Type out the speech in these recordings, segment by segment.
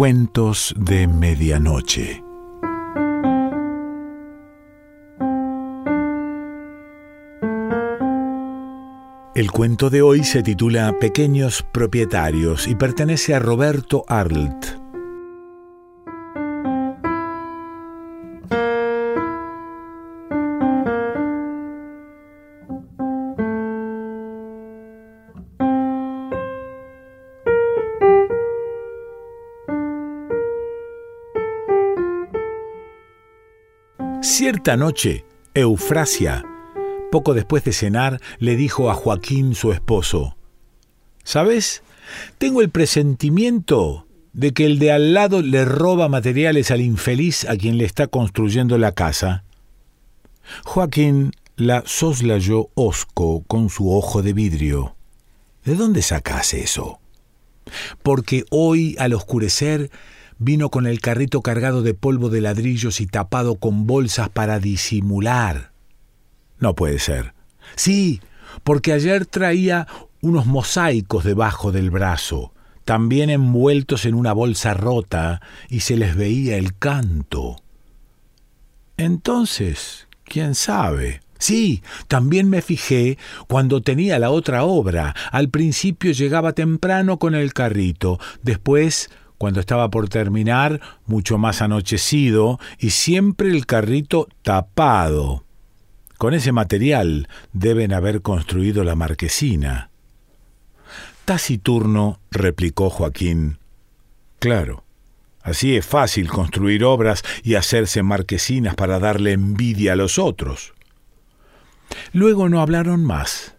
Cuentos de Medianoche. El cuento de hoy se titula Pequeños Propietarios y pertenece a Roberto Arlt. Cierta noche, Eufrasia, poco después de cenar, le dijo a Joaquín, su esposo, ¿Sabes? Tengo el presentimiento de que el de al lado le roba materiales al infeliz a quien le está construyendo la casa. Joaquín la soslayó hosco con su ojo de vidrio. ¿De dónde sacas eso? Porque hoy, al oscurecer, vino con el carrito cargado de polvo de ladrillos y tapado con bolsas para disimular. No puede ser. Sí, porque ayer traía unos mosaicos debajo del brazo, también envueltos en una bolsa rota, y se les veía el canto. Entonces, ¿quién sabe? Sí, también me fijé cuando tenía la otra obra. Al principio llegaba temprano con el carrito, después cuando estaba por terminar, mucho más anochecido, y siempre el carrito tapado. Con ese material deben haber construido la marquesina. Taciturno, replicó Joaquín. Claro, así es fácil construir obras y hacerse marquesinas para darle envidia a los otros. Luego no hablaron más.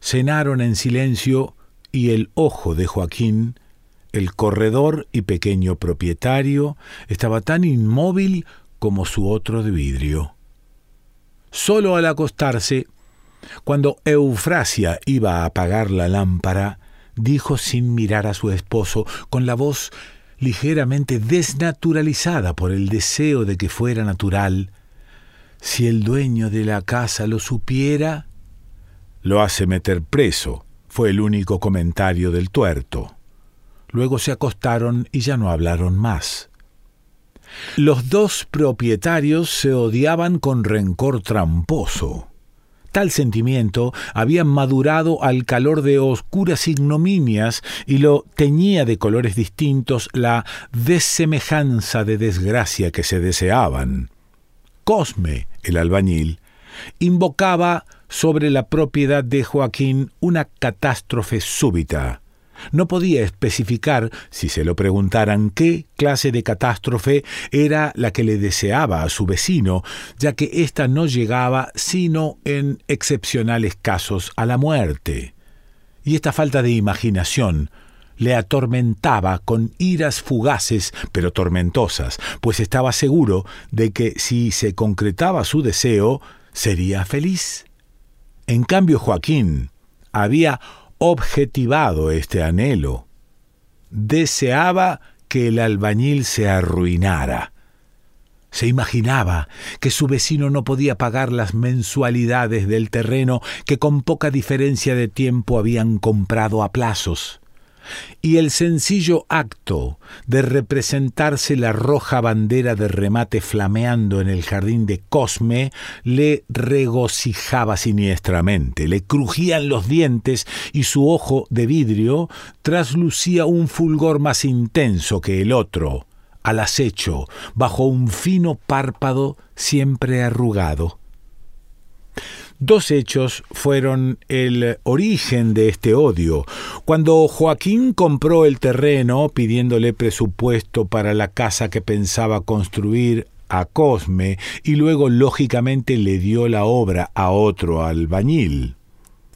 Cenaron en silencio y el ojo de Joaquín el corredor y pequeño propietario estaba tan inmóvil como su otro de vidrio. Solo al acostarse, cuando Eufrasia iba a apagar la lámpara, dijo sin mirar a su esposo, con la voz ligeramente desnaturalizada por el deseo de que fuera natural, si el dueño de la casa lo supiera, lo hace meter preso, fue el único comentario del tuerto. Luego se acostaron y ya no hablaron más. Los dos propietarios se odiaban con rencor tramposo. Tal sentimiento había madurado al calor de oscuras ignominias y lo teñía de colores distintos la desemejanza de desgracia que se deseaban. Cosme, el albañil, invocaba sobre la propiedad de Joaquín una catástrofe súbita. No podía especificar, si se lo preguntaran, qué clase de catástrofe era la que le deseaba a su vecino, ya que ésta no llegaba sino en excepcionales casos a la muerte. Y esta falta de imaginación le atormentaba con iras fugaces pero tormentosas, pues estaba seguro de que si se concretaba su deseo, sería feliz. En cambio, Joaquín había objetivado este anhelo. Deseaba que el albañil se arruinara. Se imaginaba que su vecino no podía pagar las mensualidades del terreno que con poca diferencia de tiempo habían comprado a plazos y el sencillo acto de representarse la roja bandera de remate flameando en el jardín de Cosme le regocijaba siniestramente, le crujían los dientes y su ojo de vidrio traslucía un fulgor más intenso que el otro, al acecho, bajo un fino párpado siempre arrugado. Dos hechos fueron el origen de este odio. Cuando Joaquín compró el terreno pidiéndole presupuesto para la casa que pensaba construir a Cosme y luego lógicamente le dio la obra a otro albañil.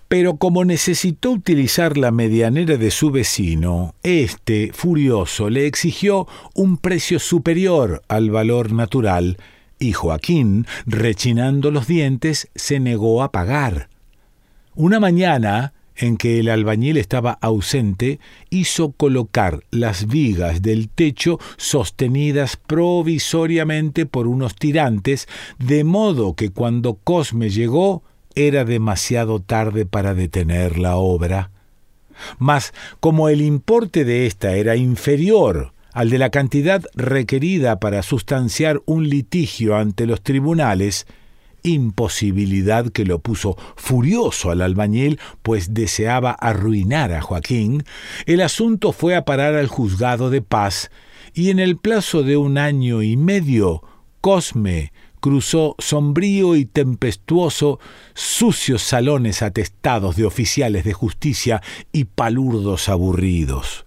Pero como necesitó utilizar la medianera de su vecino, éste, furioso, le exigió un precio superior al valor natural y Joaquín, rechinando los dientes, se negó a pagar. Una mañana, en que el albañil estaba ausente, hizo colocar las vigas del techo sostenidas provisoriamente por unos tirantes, de modo que cuando Cosme llegó era demasiado tarde para detener la obra. Mas como el importe de ésta era inferior al de la cantidad requerida para sustanciar un litigio ante los tribunales, imposibilidad que lo puso furioso al albañil, pues deseaba arruinar a Joaquín, el asunto fue a parar al juzgado de paz, y en el plazo de un año y medio, Cosme cruzó sombrío y tempestuoso sucios salones atestados de oficiales de justicia y palurdos aburridos.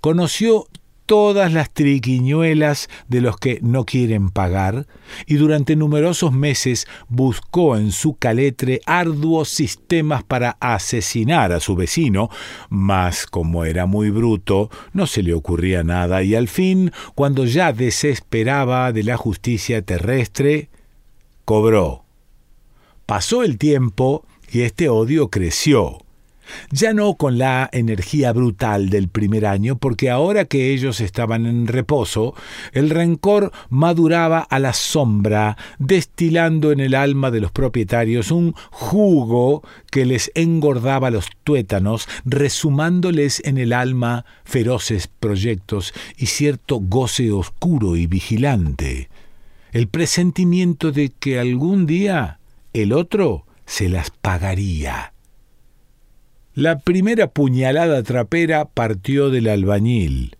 Conoció todas las triquiñuelas de los que no quieren pagar, y durante numerosos meses buscó en su caletre arduos sistemas para asesinar a su vecino, mas como era muy bruto, no se le ocurría nada, y al fin, cuando ya desesperaba de la justicia terrestre, cobró. Pasó el tiempo y este odio creció ya no con la energía brutal del primer año, porque ahora que ellos estaban en reposo, el rencor maduraba a la sombra, destilando en el alma de los propietarios un jugo que les engordaba los tuétanos, resumándoles en el alma feroces proyectos y cierto goce oscuro y vigilante, el presentimiento de que algún día el otro se las pagaría. La primera puñalada trapera partió del albañil.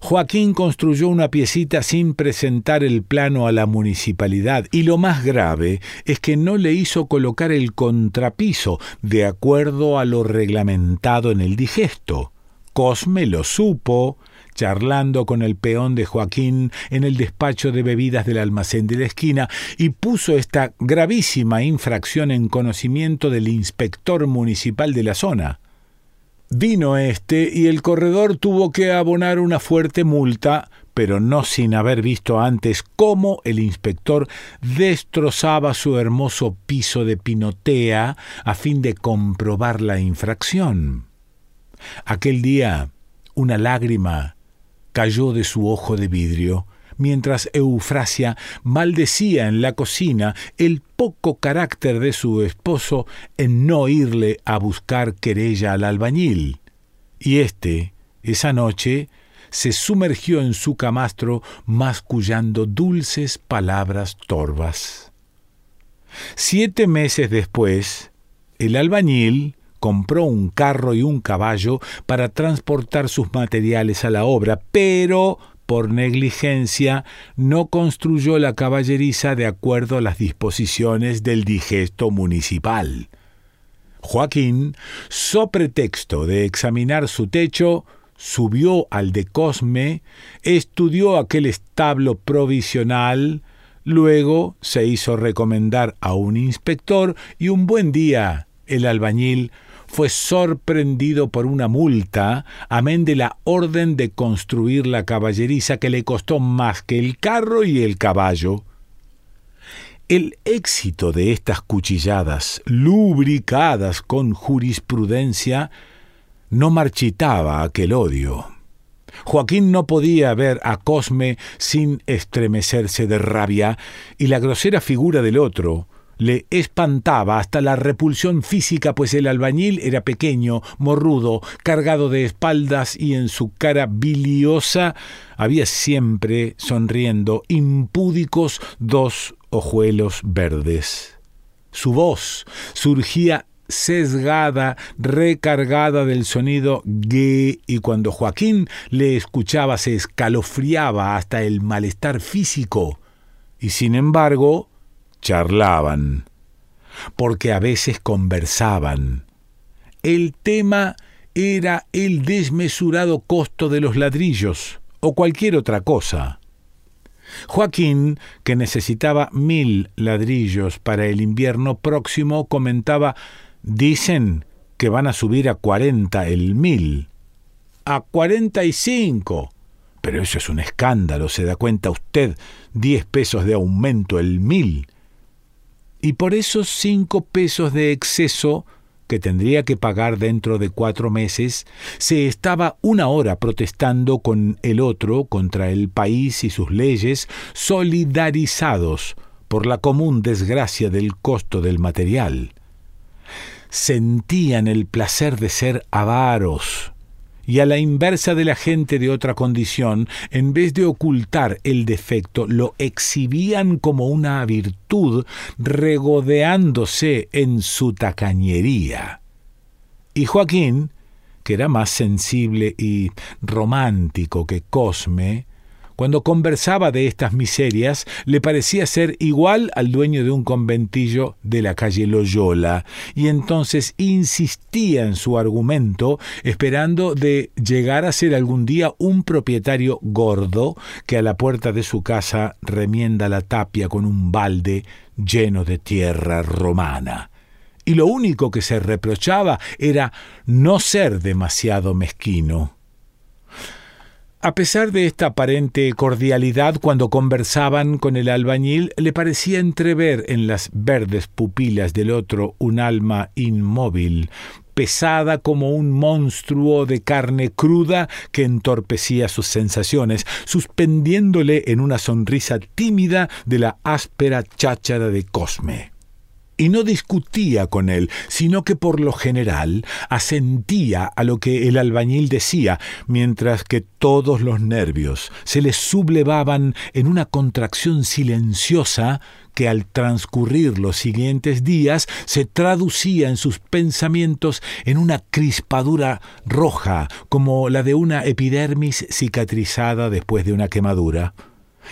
Joaquín construyó una piecita sin presentar el plano a la municipalidad y lo más grave es que no le hizo colocar el contrapiso de acuerdo a lo reglamentado en el digesto. Cosme lo supo, charlando con el peón de Joaquín en el despacho de bebidas del almacén de la esquina, y puso esta gravísima infracción en conocimiento del inspector municipal de la zona. Vino este y el corredor tuvo que abonar una fuerte multa, pero no sin haber visto antes cómo el inspector destrozaba su hermoso piso de pinotea a fin de comprobar la infracción. Aquel día una lágrima cayó de su ojo de vidrio, mientras Eufrasia maldecía en la cocina el poco carácter de su esposo en no irle a buscar querella al albañil. Y éste, esa noche, se sumergió en su camastro mascullando dulces palabras torvas. Siete meses después, el albañil, compró un carro y un caballo para transportar sus materiales a la obra, pero por negligencia no construyó la caballeriza de acuerdo a las disposiciones del digesto municipal. Joaquín, so pretexto de examinar su techo, subió al de Cosme, estudió aquel establo provisional, luego se hizo recomendar a un inspector y un buen día el albañil fue sorprendido por una multa, amén de la orden de construir la caballeriza que le costó más que el carro y el caballo. El éxito de estas cuchilladas, lubricadas con jurisprudencia, no marchitaba aquel odio. Joaquín no podía ver a Cosme sin estremecerse de rabia, y la grosera figura del otro, le espantaba hasta la repulsión física, pues el albañil era pequeño, morrudo, cargado de espaldas y en su cara biliosa había siempre sonriendo impúdicos dos ojuelos verdes. Su voz surgía sesgada, recargada del sonido y cuando Joaquín le escuchaba se escalofriaba hasta el malestar físico. Y sin embargo, charlaban, porque a veces conversaban. El tema era el desmesurado costo de los ladrillos o cualquier otra cosa. Joaquín, que necesitaba mil ladrillos para el invierno próximo, comentaba Dicen que van a subir a cuarenta el mil. A cuarenta y cinco. Pero eso es un escándalo, se da cuenta usted. Diez pesos de aumento el mil y por esos cinco pesos de exceso que tendría que pagar dentro de cuatro meses, se estaba una hora protestando con el otro contra el país y sus leyes, solidarizados por la común desgracia del costo del material. Sentían el placer de ser avaros, y a la inversa de la gente de otra condición, en vez de ocultar el defecto, lo exhibían como una virtud, regodeándose en su tacañería. Y Joaquín, que era más sensible y romántico que Cosme, cuando conversaba de estas miserias, le parecía ser igual al dueño de un conventillo de la calle Loyola, y entonces insistía en su argumento, esperando de llegar a ser algún día un propietario gordo que a la puerta de su casa remienda la tapia con un balde lleno de tierra romana y lo único que se reprochaba era no ser demasiado mezquino. A pesar de esta aparente cordialidad cuando conversaban con el albañil, le parecía entrever en las verdes pupilas del otro un alma inmóvil, pesada como un monstruo de carne cruda que entorpecía sus sensaciones, suspendiéndole en una sonrisa tímida de la áspera cháchara de Cosme y no discutía con él, sino que por lo general asentía a lo que el albañil decía, mientras que todos los nervios se le sublevaban en una contracción silenciosa que al transcurrir los siguientes días se traducía en sus pensamientos en una crispadura roja, como la de una epidermis cicatrizada después de una quemadura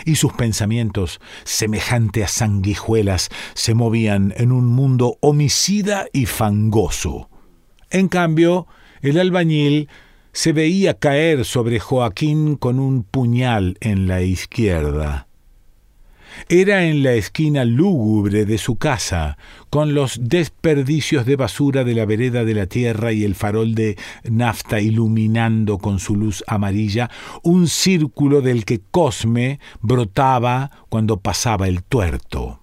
y sus pensamientos, semejante a sanguijuelas, se movían en un mundo homicida y fangoso. En cambio, el albañil se veía caer sobre Joaquín con un puñal en la izquierda. Era en la esquina lúgubre de su casa, con los desperdicios de basura de la vereda de la tierra y el farol de nafta iluminando con su luz amarilla, un círculo del que Cosme brotaba cuando pasaba el tuerto.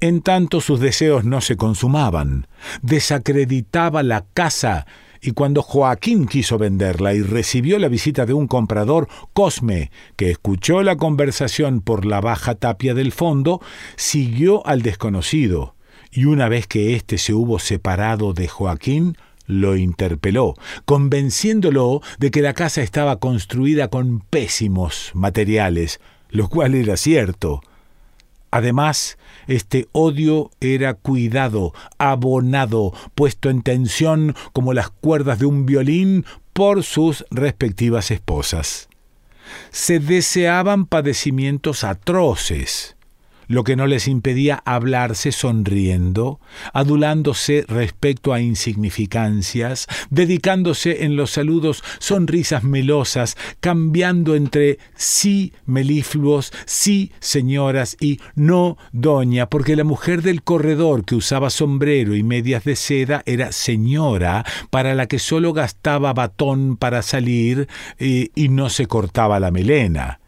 En tanto sus deseos no se consumaban, desacreditaba la casa y cuando Joaquín quiso venderla y recibió la visita de un comprador, Cosme, que escuchó la conversación por la baja tapia del fondo, siguió al desconocido, y una vez que éste se hubo separado de Joaquín, lo interpeló, convenciéndolo de que la casa estaba construida con pésimos materiales, lo cual era cierto. Además, este odio era cuidado, abonado, puesto en tensión como las cuerdas de un violín por sus respectivas esposas. Se deseaban padecimientos atroces, lo que no les impedía hablarse sonriendo, adulándose respecto a insignificancias, dedicándose en los saludos sonrisas melosas, cambiando entre sí melifluos, sí señoras y no doña, porque la mujer del corredor que usaba sombrero y medias de seda era señora, para la que solo gastaba batón para salir eh, y no se cortaba la melena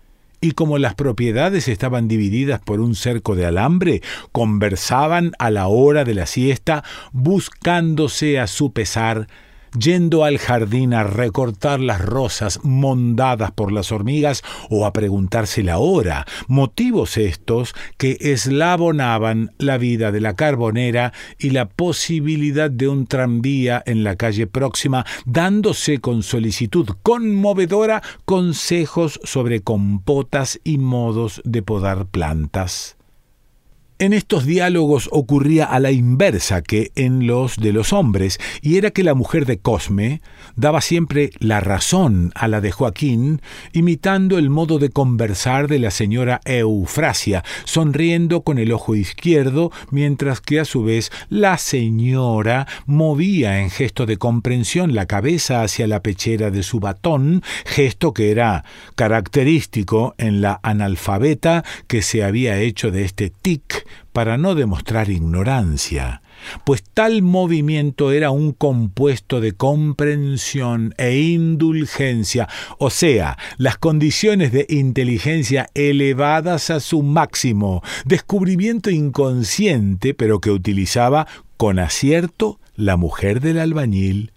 y como las propiedades estaban divididas por un cerco de alambre, conversaban a la hora de la siesta, buscándose a su pesar yendo al jardín a recortar las rosas mondadas por las hormigas o a preguntarse la hora, motivos estos que eslabonaban la vida de la carbonera y la posibilidad de un tranvía en la calle próxima, dándose con solicitud conmovedora consejos sobre compotas y modos de podar plantas. En estos diálogos ocurría a la inversa que en los de los hombres, y era que la mujer de Cosme daba siempre la razón a la de Joaquín, imitando el modo de conversar de la señora Eufrasia, sonriendo con el ojo izquierdo, mientras que a su vez la señora movía en gesto de comprensión la cabeza hacia la pechera de su batón, gesto que era característico en la analfabeta que se había hecho de este tic para no demostrar ignorancia, pues tal movimiento era un compuesto de comprensión e indulgencia, o sea, las condiciones de inteligencia elevadas a su máximo, descubrimiento inconsciente, pero que utilizaba con acierto la mujer del albañil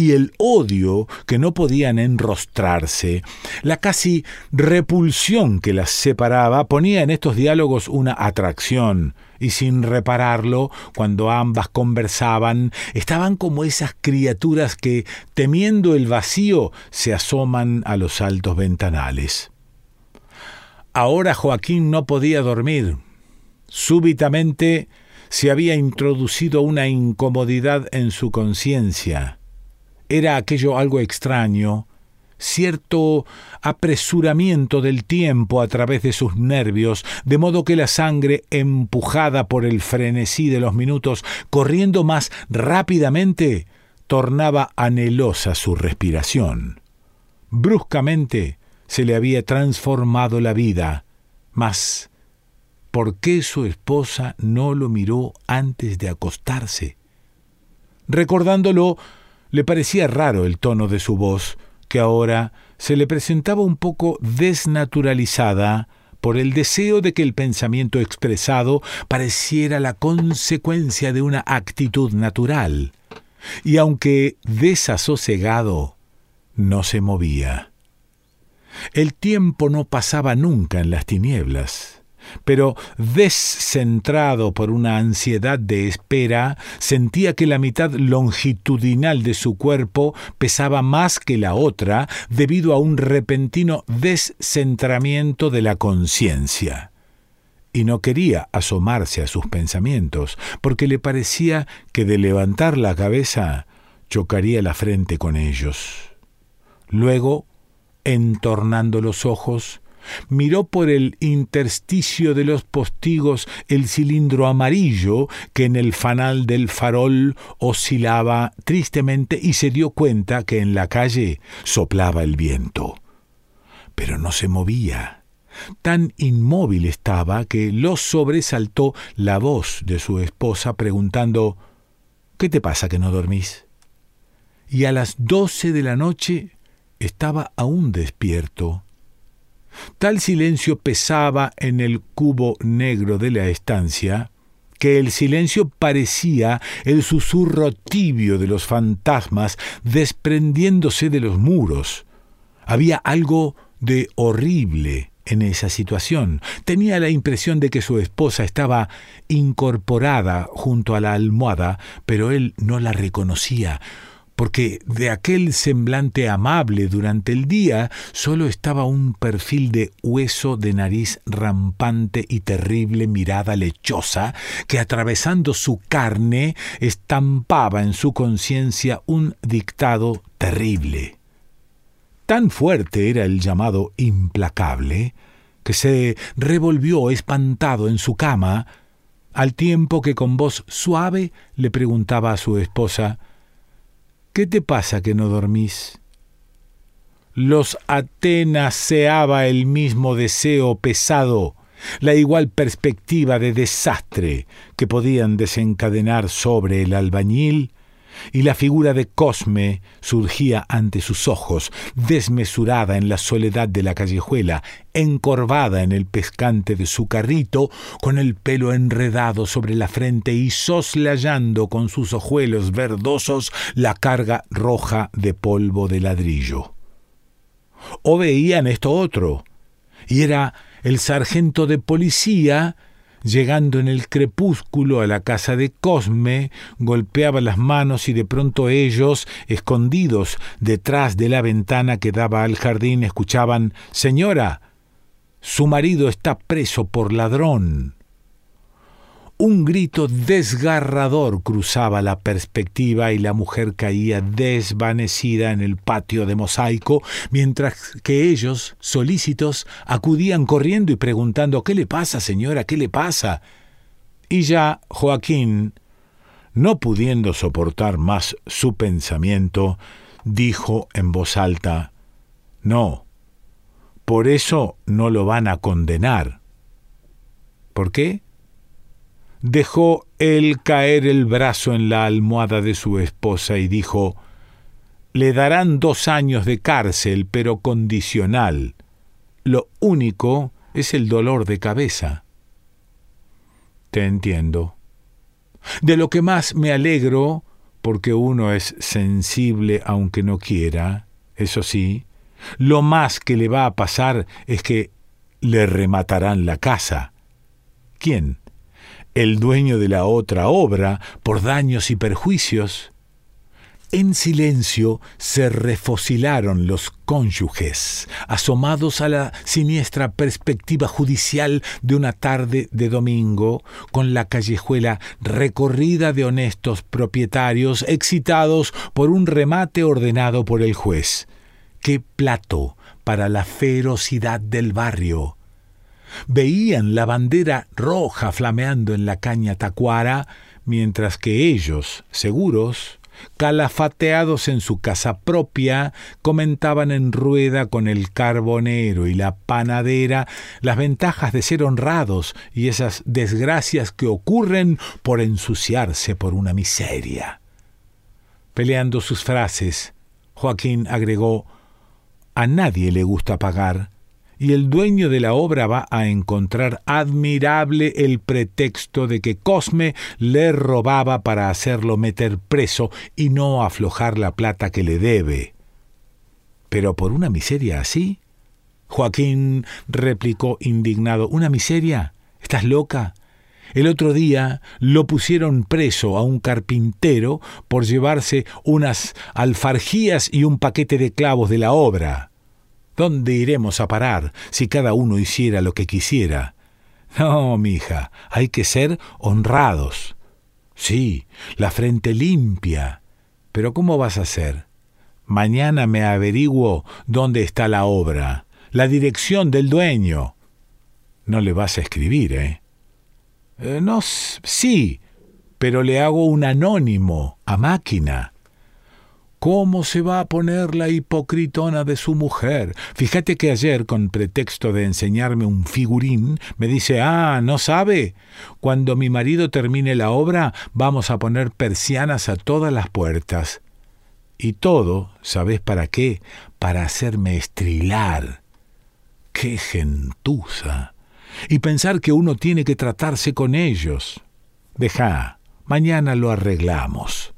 y el odio que no podían enrostrarse, la casi repulsión que las separaba, ponía en estos diálogos una atracción y sin repararlo, cuando ambas conversaban, estaban como esas criaturas que, temiendo el vacío, se asoman a los altos ventanales. Ahora Joaquín no podía dormir. Súbitamente se había introducido una incomodidad en su conciencia. Era aquello algo extraño, cierto apresuramiento del tiempo a través de sus nervios, de modo que la sangre, empujada por el frenesí de los minutos, corriendo más rápidamente, tornaba anhelosa su respiración. Bruscamente se le había transformado la vida, mas ¿por qué su esposa no lo miró antes de acostarse? Recordándolo, le parecía raro el tono de su voz, que ahora se le presentaba un poco desnaturalizada por el deseo de que el pensamiento expresado pareciera la consecuencia de una actitud natural, y aunque desasosegado, no se movía. El tiempo no pasaba nunca en las tinieblas pero descentrado por una ansiedad de espera, sentía que la mitad longitudinal de su cuerpo pesaba más que la otra debido a un repentino descentramiento de la conciencia. Y no quería asomarse a sus pensamientos, porque le parecía que de levantar la cabeza chocaría la frente con ellos. Luego, entornando los ojos, miró por el intersticio de los postigos el cilindro amarillo que en el fanal del farol oscilaba tristemente y se dio cuenta que en la calle soplaba el viento. Pero no se movía. Tan inmóvil estaba que lo sobresaltó la voz de su esposa preguntando ¿Qué te pasa que no dormís? Y a las doce de la noche estaba aún despierto Tal silencio pesaba en el cubo negro de la estancia, que el silencio parecía el susurro tibio de los fantasmas desprendiéndose de los muros. Había algo de horrible en esa situación. Tenía la impresión de que su esposa estaba incorporada junto a la almohada, pero él no la reconocía porque de aquel semblante amable durante el día solo estaba un perfil de hueso de nariz rampante y terrible mirada lechosa que atravesando su carne estampaba en su conciencia un dictado terrible. Tan fuerte era el llamado implacable que se revolvió espantado en su cama, al tiempo que con voz suave le preguntaba a su esposa ¿Qué te pasa que no dormís? Los atenaseaba el mismo deseo pesado, la igual perspectiva de desastre que podían desencadenar sobre el albañil y la figura de Cosme surgía ante sus ojos, desmesurada en la soledad de la callejuela, encorvada en el pescante de su carrito, con el pelo enredado sobre la frente y soslayando con sus ojuelos verdosos la carga roja de polvo de ladrillo. O veían esto otro, y era el sargento de policía Llegando en el crepúsculo a la casa de Cosme, golpeaba las manos y de pronto ellos, escondidos detrás de la ventana que daba al jardín, escuchaban Señora, su marido está preso por ladrón. Un grito desgarrador cruzaba la perspectiva y la mujer caía desvanecida en el patio de mosaico, mientras que ellos, solícitos, acudían corriendo y preguntando ¿Qué le pasa, señora? ¿Qué le pasa? Y ya Joaquín, no pudiendo soportar más su pensamiento, dijo en voz alta No, por eso no lo van a condenar. ¿Por qué? Dejó él caer el brazo en la almohada de su esposa y dijo Le darán dos años de cárcel, pero condicional. Lo único es el dolor de cabeza. Te entiendo. De lo que más me alegro, porque uno es sensible aunque no quiera, eso sí, lo más que le va a pasar es que le rematarán la casa. ¿Quién? El dueño de la otra obra por daños y perjuicios. En silencio se refocilaron los cónyuges, asomados a la siniestra perspectiva judicial de una tarde de domingo, con la callejuela recorrida de honestos propietarios excitados por un remate ordenado por el juez. ¡Qué plato para la ferocidad del barrio! Veían la bandera roja flameando en la caña tacuara, mientras que ellos, seguros, calafateados en su casa propia, comentaban en rueda con el carbonero y la panadera las ventajas de ser honrados y esas desgracias que ocurren por ensuciarse por una miseria. Peleando sus frases, Joaquín agregó A nadie le gusta pagar, y el dueño de la obra va a encontrar admirable el pretexto de que Cosme le robaba para hacerlo meter preso y no aflojar la plata que le debe. Pero por una miseria así. Joaquín replicó indignado, ¿una miseria? ¿Estás loca? El otro día lo pusieron preso a un carpintero por llevarse unas alfarjías y un paquete de clavos de la obra. ¿Dónde iremos a parar si cada uno hiciera lo que quisiera? No, mija, hay que ser honrados. Sí, la frente limpia. Pero ¿cómo vas a hacer? Mañana me averiguo dónde está la obra, la dirección del dueño. No le vas a escribir, ¿eh? eh no, sí, pero le hago un anónimo, a máquina. ¿Cómo se va a poner la hipocritona de su mujer? Fíjate que ayer, con pretexto de enseñarme un figurín, me dice, ah, ¿no sabe? Cuando mi marido termine la obra, vamos a poner persianas a todas las puertas. Y todo, ¿sabes para qué? Para hacerme estrilar. ¡Qué gentuza! Y pensar que uno tiene que tratarse con ellos. Deja, mañana lo arreglamos.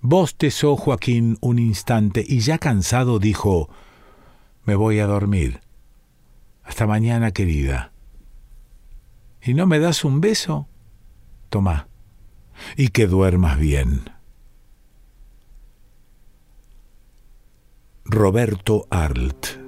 Bostezó Joaquín un instante y ya cansado dijo Me voy a dormir. Hasta mañana, querida. ¿Y no me das un beso? Toma. Y que duermas bien. Roberto Arlt